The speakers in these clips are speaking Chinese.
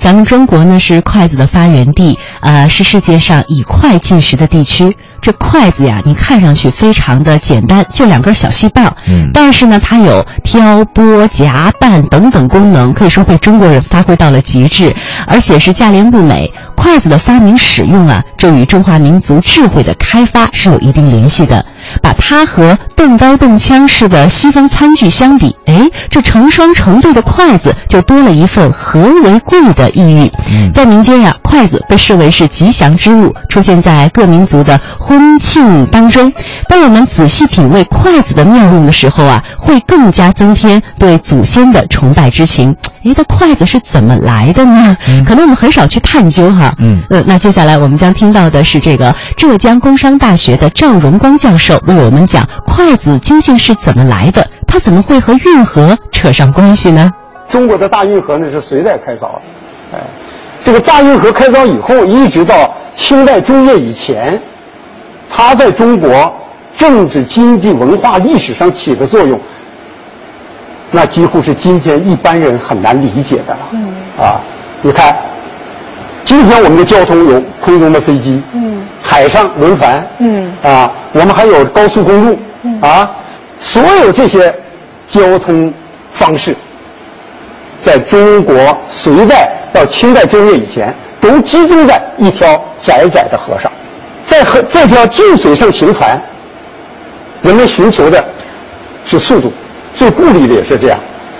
咱们中国呢是筷子的发源地，呃，是世界上以筷进食的地区。这筷子呀，你看上去非常的简单，就两根小细棒，嗯但是呢，它有挑拨夹拌等等功能，可以说被中国人发挥到了极致，而且是价廉物美。筷子的发明使用啊，这与中华民族智慧的开发是有一定联系的。把它和动刀动枪式的西方餐具相比，哎，这成双成对的筷子就多了一份和为贵的意蕴。嗯在民间呀、筷子被视为是吉祥之物，出现在各民族的婚庆当中。当我们仔细品味筷子的妙用的时候啊，会更加增添对祖先的崇拜之情。哎，这筷子是怎么来的呢？可能我们很少去探究哈。嗯呃，那接下来我们将听到的是这个浙江工商大学的赵荣光教授为我们讲筷子究竟是怎么来的，它怎么会和运河扯上关系呢？中国的大运河呢是隋代开凿的，哎，这个大运河开凿以后，一直到清代中叶以前，它在中国政治、经济、文化、历史上起的作用，那几乎是今天一般人很难理解的了。嗯，啊，你看，今天我们的交通有空中的飞机，嗯，海上轮船，嗯，啊，我们还有高速公路，嗯，啊，所有这些交通方式。在中国隋代到清代中叶以前，都集中在一条窄窄的河上，在河这条近水上行船，人们寻求的是速度，最顾虑的也是这样，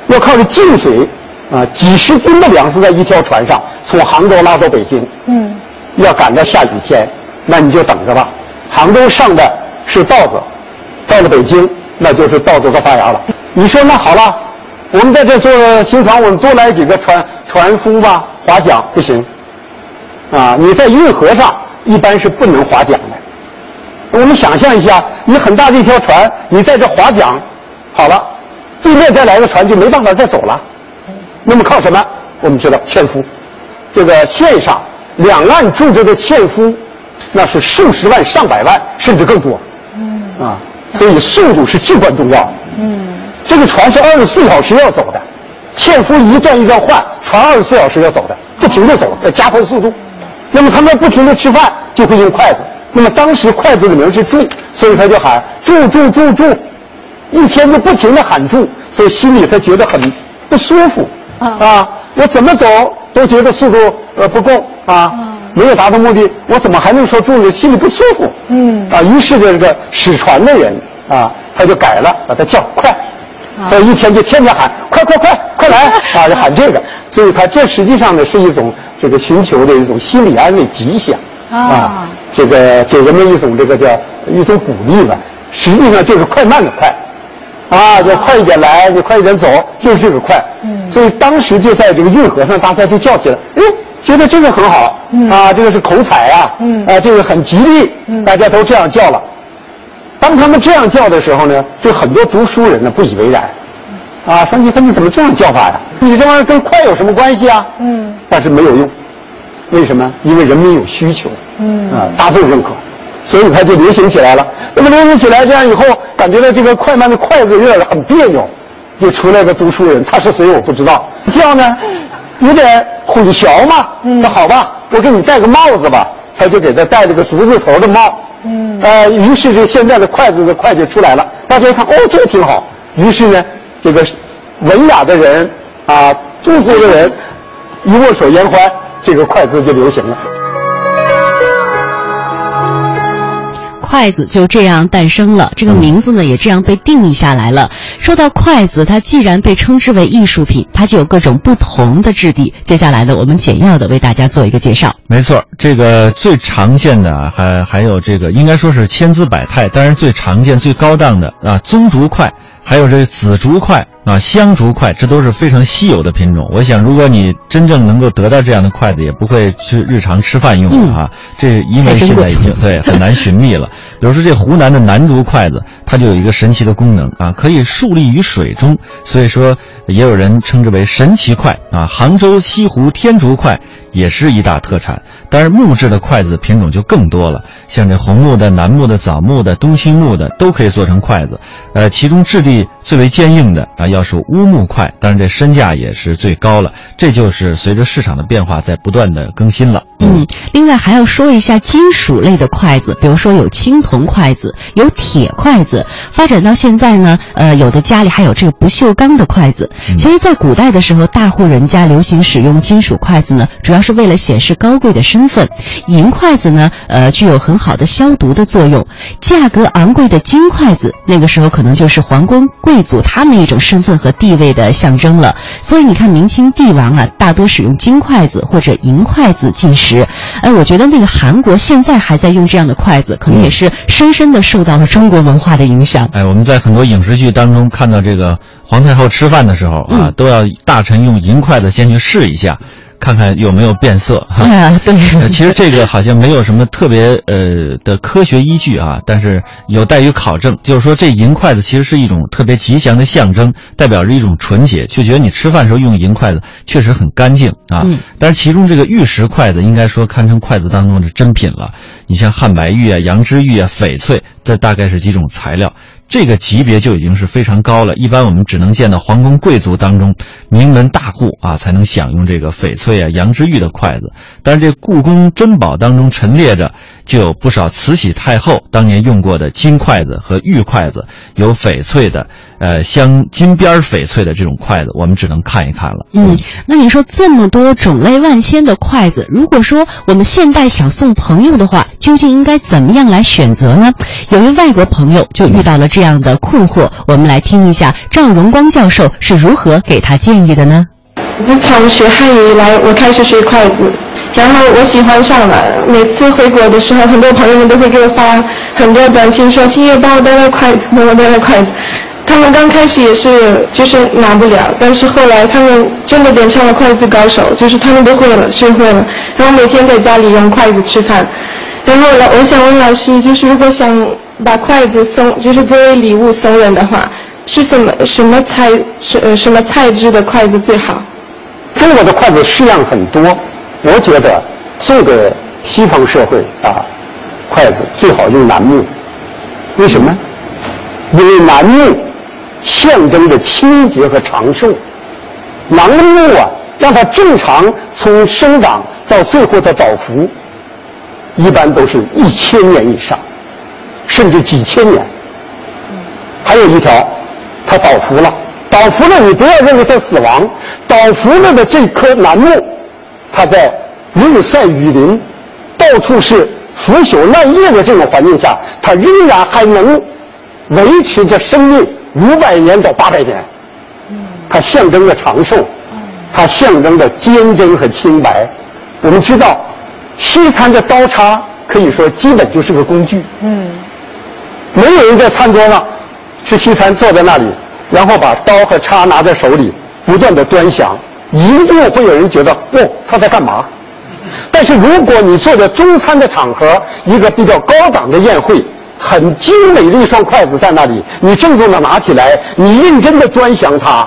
要靠着近水啊，几十吨的粮食在一条船上从杭州拉到北京，嗯，要赶到下雨天，那你就等着吧。杭州上的是稻子，到了北京那就是稻子都发芽了。你说那好了。我们在这做新船，我们多来几个船船夫吧，划桨不行，啊，你在运河上一般是不能划桨的。我们想象一下，你很大的一条船，你在这划桨，好了，对面再来个船就没办法再走了。那么靠什么？我们知道纤夫，这个线上两岸住着的纤夫，那是数十万、上百万，甚至更多。嗯啊，所以速度是至关重要的。嗯。这个船是二十四小时要走的，纤夫一段一段换，船二十四小时要走的，不停的走，要加快速度。那么他们不停的吃饭，就会用筷子。那么当时筷子的名是柱，所以他就喊柱柱柱柱，一天就不停的喊柱，所以心里他觉得很不舒服啊。我怎么走都觉得速度呃不够啊，没有达到目的，我怎么还能说柱呢？心里不舒服。嗯啊，于是这个使船的人啊，他就改了，把它叫快。所以一天就天天喊快快快快来 啊，就喊这个，所以他这实际上呢是一种这个寻求的一种心理安慰、吉祥啊，这个给人们一种这个叫一种鼓励吧。实际上就是快慢的快，啊，就快一点来，就快一点走，就是这个快。嗯所以当时就在这个运河上，大家就叫起来，哎，觉得这个很好啊，这个是口彩啊，啊，这个很吉利，大家都这样叫了。当他们这样叫的时候呢，就很多读书人呢不以为然，啊，说你看你怎么这样叫法呀？你这玩意儿跟快有什么关系啊？嗯，但是没有用，为什么？因为人民有需求，嗯，啊，大众认可，所以它就流行起来了。那么流行起来，这样以后感觉到这个快慢的快字有点很别扭，就出来个读书人，他是谁我不知道，叫呢有点混淆嘛。那好吧，我给你戴个帽子吧，他就给他戴了个竹字头的帽。嗯，呃，于是这现在的筷子的筷就出来了，大家一看，哦，这个挺好。于是呢，这个文雅的人啊，通俗的人，一握手言欢，这个筷子就流行了。筷子就这样诞生了，这个名字呢也这样被定义下来了。说到筷子，它既然被称之为艺术品，它就有各种不同的质地。接下来呢，我们简要的为大家做一个介绍。没错，这个最常见的啊，还还有这个应该说是千姿百态，但是最常见、最高档的啊，棕竹筷，还有这紫竹筷啊，香竹筷，这都是非常稀有的品种。我想，如果你真正能够得到这样的筷子，也不会去日常吃饭用的啊。这因为现在已经对很难寻觅了。比如说这湖南的南竹筷子，它就有一个神奇的功能啊，可以竖立于水中，所以说也有人称之为神奇筷啊。杭州西湖天竺筷也是一大特产。当然，木质的筷子品种就更多了，像这红木的、楠木的、枣木的、冬青木的都可以做成筷子。呃，其中质地最为坚硬的啊，要数乌木筷，当然这身价也是最高了。这就是随着市场的变化在不断的更新了。嗯，另外还要说一下金属类的筷子，比如说有青铜筷子，有铁筷子。发展到现在呢，呃，有的家里还有这个不锈钢的筷子。其实，在古代的时候，大户人家流行使用金属筷子呢，主要是为了显示高贵的身。份，银筷子呢，呃，具有很好的消毒的作用。价格昂贵的金筷子，那个时候可能就是皇宫贵族他们一种身份和地位的象征了。所以你看，明清帝王啊，大多使用金筷子或者银筷子进食。哎，我觉得那个韩国现在还在用这样的筷子，可能也是深深的受到了中国文化的影响。哎，我们在很多影视剧当中看到这个皇太后吃饭的时候啊，都要大臣用银筷子先去试一下。看看有没有变色哈，对，其实这个好像没有什么特别呃的科学依据啊，但是有待于考证。就是说，这银筷子其实是一种特别吉祥的象征，代表着一种纯洁，就觉得你吃饭时候用银筷子确实很干净啊。但是其中这个玉石筷子应该说堪称筷子当中的珍品了。你像汉白玉啊、羊脂玉啊、翡翠，这大概是几种材料。这个级别就已经是非常高了，一般我们只能见到皇宫贵族当中名门大户啊才能享用这个翡翠啊、杨之玉的筷子。但是这故宫珍宝当中陈列着就有不少慈禧太后当年用过的金筷子和玉筷子，有翡翠的，呃，镶金边翡翠的这种筷子，我们只能看一看了。嗯，那你说这么多种类万千的筷子，如果说我们现代想送朋友的话，究竟应该怎么样来选择呢？有一外国朋友就遇到了这。这样的困惑，我们来听一下赵荣光教授是如何给他建议的呢？自从学汉语以来，我开始学筷子，然后我喜欢上了。每次回国的时候，很多朋友们都会给我发很多短信，说：“新月帮我带了筷子，帮我带了筷子。”他们刚开始也是就是拿不了，但是后来他们真的变成了筷子高手，就是他们都会了，学会了，然后每天在家里用筷子吃饭。然后老，我想问老师，就是如果想。把筷子送，就是作为礼物送人的话，是什么什么材是呃什么材质的筷子最好？中国的筷子式样很多，我觉得送给西方社会啊，筷子最好用楠木。为什么？因为楠木象征着清洁和长寿。楠木啊，让它正常从生长到最后的倒伏，一般都是一千年以上。甚至几千年，还有一条，它倒伏了。倒伏了，你不要认为它死亡。倒伏了的这棵楠木，它在日晒雨淋、到处是腐朽烂叶的这种环境下，它仍然还能维持着生命五百年到八百年。它象征着长寿，它象征着坚贞和清白。我们知道，西餐的刀叉可以说基本就是个工具。嗯。没有人在餐桌上吃西餐，坐在那里，然后把刀和叉拿在手里，不断的端详，一定会有人觉得哦他在干嘛？但是如果你坐在中餐的场合，一个比较高档的宴会，很精美的一双筷子在那里，你郑重的拿起来，你认真的端详它，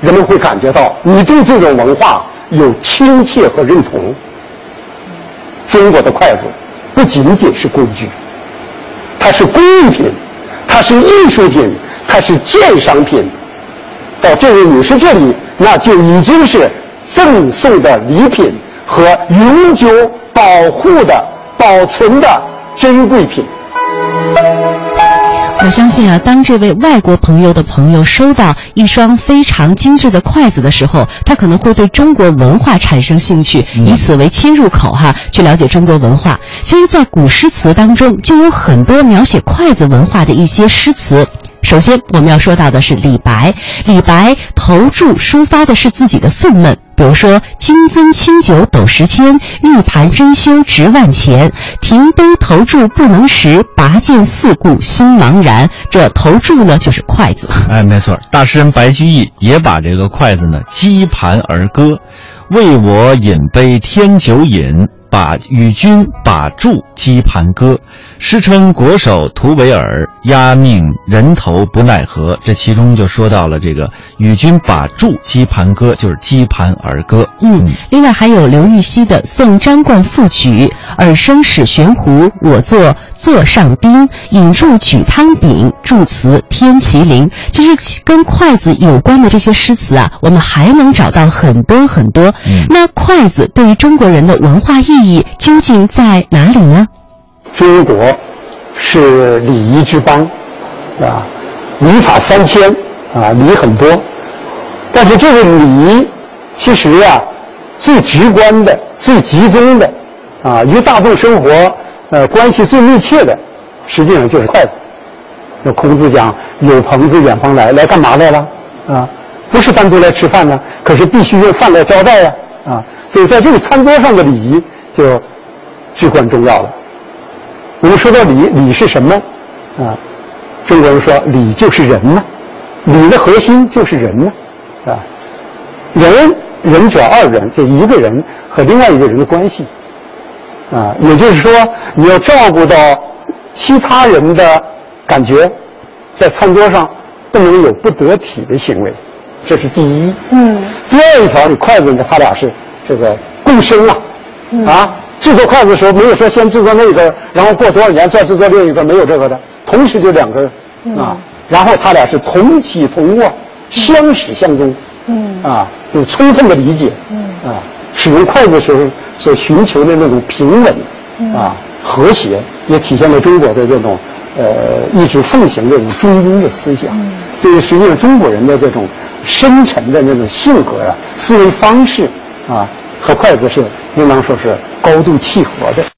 人们会感觉到你对这种文化有亲切和认同。中国的筷子不仅仅是工具。它是工艺品，它是艺术品，它是鉴赏品。到这位女士这里，那就已经是赠送的礼品和永久保护的、保存的珍贵品。我相信啊，当这位外国朋友的朋友收到一双非常精致的筷子的时候，他可能会对中国文化产生兴趣，以此为切入口哈，去了解中国文化。其实，在古诗词当中，就有很多描写筷子文化的一些诗词。首先，我们要说到的是李白。李白投注抒发的是自己的愤懑，比如说“金樽清酒斗十千，玉盘珍羞值万钱。停杯投箸不能食，拔剑四顾心茫然。”这投注呢，就是筷子。哎，没错，大诗人白居易也把这个筷子呢击盘而歌：“为我饮杯添酒饮，把与君把箸击盘歌，诗称国手图维尔，压命人头不奈何。这其中就说到了这个与君把箸击盘歌，就是击盘儿歌。嗯，另外还有刘禹锡的《送张冠赋曲》，尔生使悬壶，我坐座上宾，饮入举汤饼，祝词天麒麟。其实跟筷子有关的这些诗词啊，我们还能找到很多很多。嗯那筷子对于中国人的文化意义究竟在哪里呢？中国是礼仪之邦，啊，礼法三千啊，礼很多，但是这个礼其实啊，最直观的、最集中的啊，与大众生活呃关系最密切的，实际上就是筷子。那孔子讲“有朋自远方来”，来干嘛来了？啊，不是单独来吃饭呢，可是必须用饭来招待呀、啊，所以在这个餐桌上的礼仪就至关重要了。我们说到礼，礼是什么？啊，中国人说礼就是人呐，礼的核心就是人呐，啊，人人者二人，就一个人和另外一个人的关系，啊，也就是说你要照顾到其他人的感觉，在餐桌上不能有不得体的行为，这是第一。嗯第二一条，你筷子呢，他俩是这个共生啊，啊，制作筷子的时候没有说先制作那一根，然后过多少年再制作另一根，没有这个的，同时就两根儿啊，然后他俩是同起同落，相始相终，嗯。啊，有充分的理解，嗯。啊，使用筷子的时候所寻求的那种平稳，啊，和谐，也体现了中国的这种呃一直奉行这种中庸的思想。所以实际上中国人的这种深沉的那种性格啊、思维方式啊，和筷子是应当说是高度契合的。